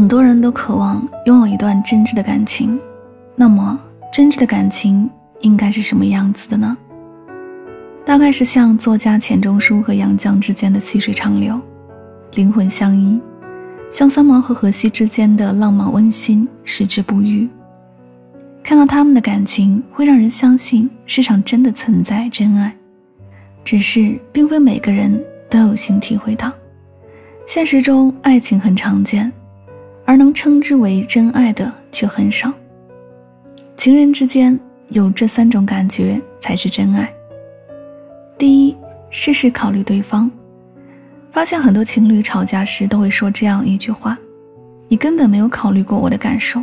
很多人都渴望拥有一段真挚的感情，那么真挚的感情应该是什么样子的呢？大概是像作家钱钟书和杨绛之间的细水长流，灵魂相依；像三毛和荷西之间的浪漫温馨，矢志不渝。看到他们的感情，会让人相信世上真的存在真爱，只是并非每个人都有幸体会到。现实中，爱情很常见。而能称之为真爱的却很少。情人之间有这三种感觉才是真爱。第一，事事考虑对方。发现很多情侣吵架时都会说这样一句话：“你根本没有考虑过我的感受。”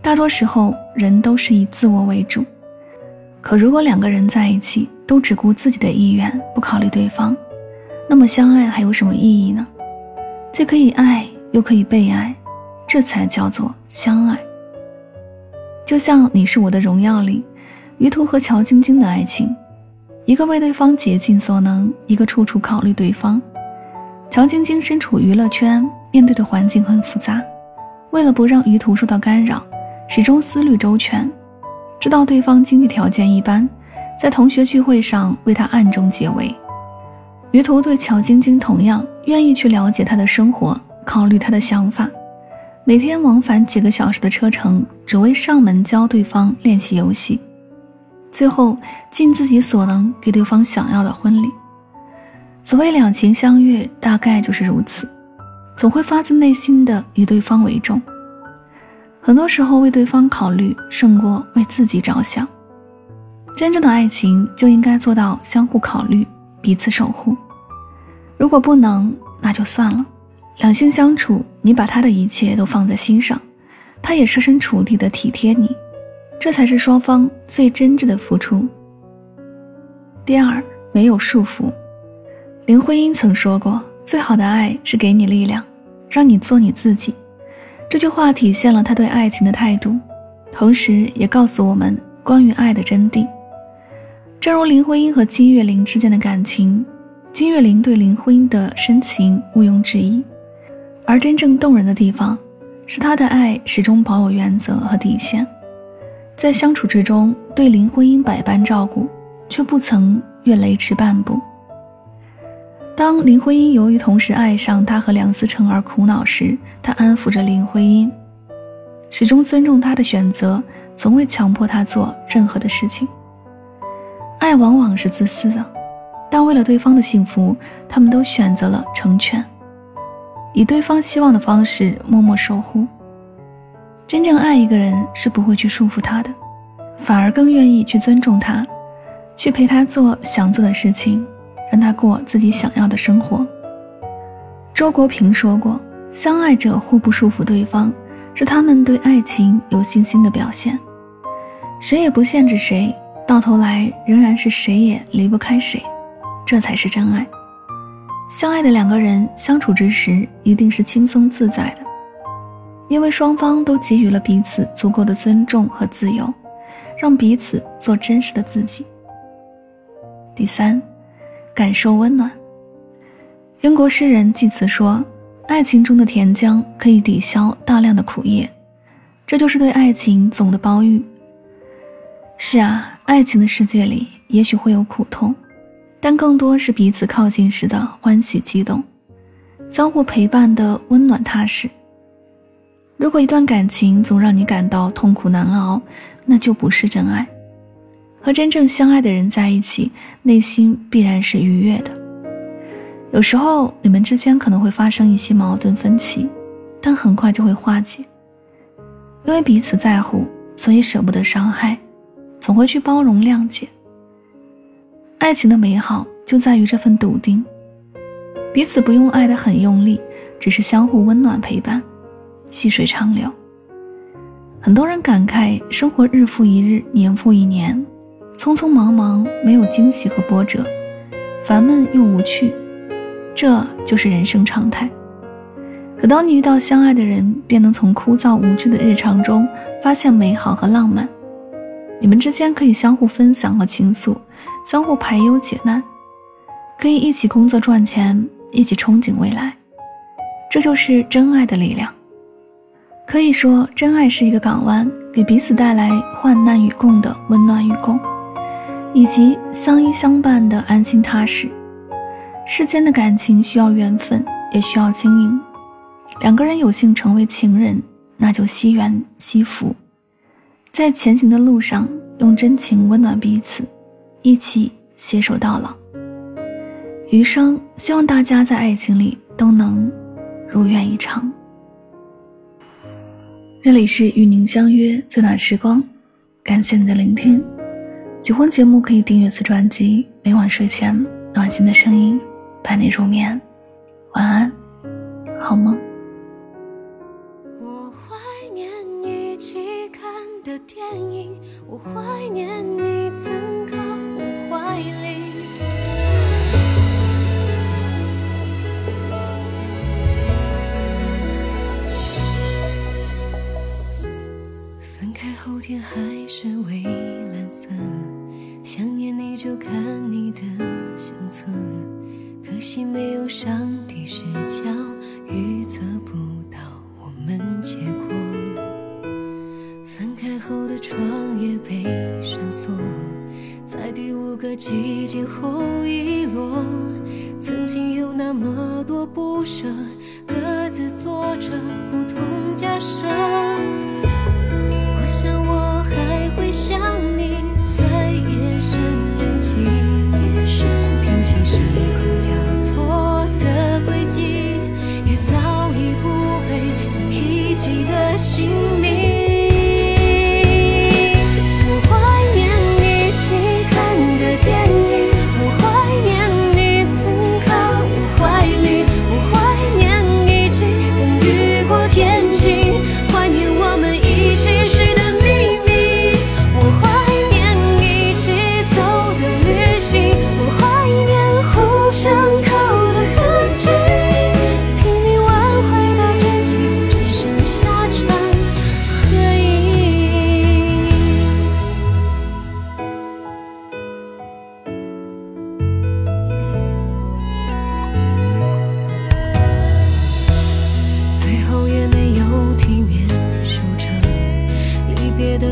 大多时候，人都是以自我为主。可如果两个人在一起都只顾自己的意愿，不考虑对方，那么相爱还有什么意义呢？既可以爱，又可以被爱。这才叫做相爱。就像《你是我的荣耀》里，于途和乔晶晶的爱情，一个为对方竭尽所能，一个处处考虑对方。乔晶晶身处娱乐圈，面对的环境很复杂，为了不让于途受到干扰，始终思虑周全。知道对方经济条件一般，在同学聚会上为他暗中解围。于途对乔晶晶同样愿意去了解她的生活，考虑她的想法。每天往返几个小时的车程，只为上门教对方练习游戏，最后尽自己所能给对方想要的婚礼。所谓两情相悦，大概就是如此，总会发自内心的以对方为重。很多时候为对方考虑胜过为自己着想。真正的爱情就应该做到相互考虑，彼此守护。如果不能，那就算了。两性相处，你把他的一切都放在心上，他也设身处地的体贴你，这才是双方最真挚的付出。第二，没有束缚。林徽因曾说过：“最好的爱是给你力量，让你做你自己。”这句话体现了他对爱情的态度，同时也告诉我们关于爱的真谛。正如林徽因和金岳霖之间的感情，金岳霖对林徽因的深情毋庸置疑。而真正动人的地方，是他的爱始终保有原则和底线，在相处之中对林徽因百般照顾，却不曾越雷池半步。当林徽因由于同时爱上他和梁思成而苦恼时，他安抚着林徽因，始终尊重她的选择，从未强迫她做任何的事情。爱往往是自私的，但为了对方的幸福，他们都选择了成全。以对方希望的方式默默守护。真正爱一个人是不会去束缚他的，反而更愿意去尊重他，去陪他做想做的事情，让他过自己想要的生活。周国平说过：“相爱者互不束缚对方，是他们对爱情有信心的表现。谁也不限制谁，到头来仍然是谁也离不开谁，这才是真爱。”相爱的两个人相处之时，一定是轻松自在的，因为双方都给予了彼此足够的尊重和自由，让彼此做真实的自己。第三，感受温暖。英国诗人济慈说：“爱情中的甜浆可以抵消大量的苦叶，这就是对爱情总的包育。”是啊，爱情的世界里也许会有苦痛。但更多是彼此靠近时的欢喜激动，相互陪伴的温暖踏实。如果一段感情总让你感到痛苦难熬，那就不是真爱。和真正相爱的人在一起，内心必然是愉悦的。有时候你们之间可能会发生一些矛盾分歧，但很快就会化解。因为彼此在乎，所以舍不得伤害，总会去包容谅解。爱情的美好就在于这份笃定，彼此不用爱得很用力，只是相互温暖陪伴，细水长流。很多人感慨生活日复一日，年复一年，匆匆忙忙，没有惊喜和波折，烦闷又无趣，这就是人生常态。可当你遇到相爱的人，便能从枯燥无趣的日常中发现美好和浪漫。你们之间可以相互分享和倾诉，相互排忧解难，可以一起工作赚钱，一起憧憬未来。这就是真爱的力量。可以说，真爱是一个港湾，给彼此带来患难与共的温暖与共，以及相依相伴的安心踏实。世间的感情需要缘分，也需要经营。两个人有幸成为情人，那就惜缘惜福，在前行的路上用真情温暖彼此，一起携手到老。余生，希望大家在爱情里都能如愿以偿。这里是与您相约最暖时光，感谢你的聆听。喜欢节目可以订阅此专辑，每晚睡前暖心的声音伴你入眠，晚安，好梦。电影，我怀念你曾个寂静后遗落。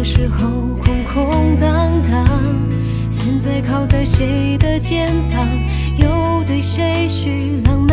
时候空空荡荡，现在靠在谁的肩膀，又对谁许浪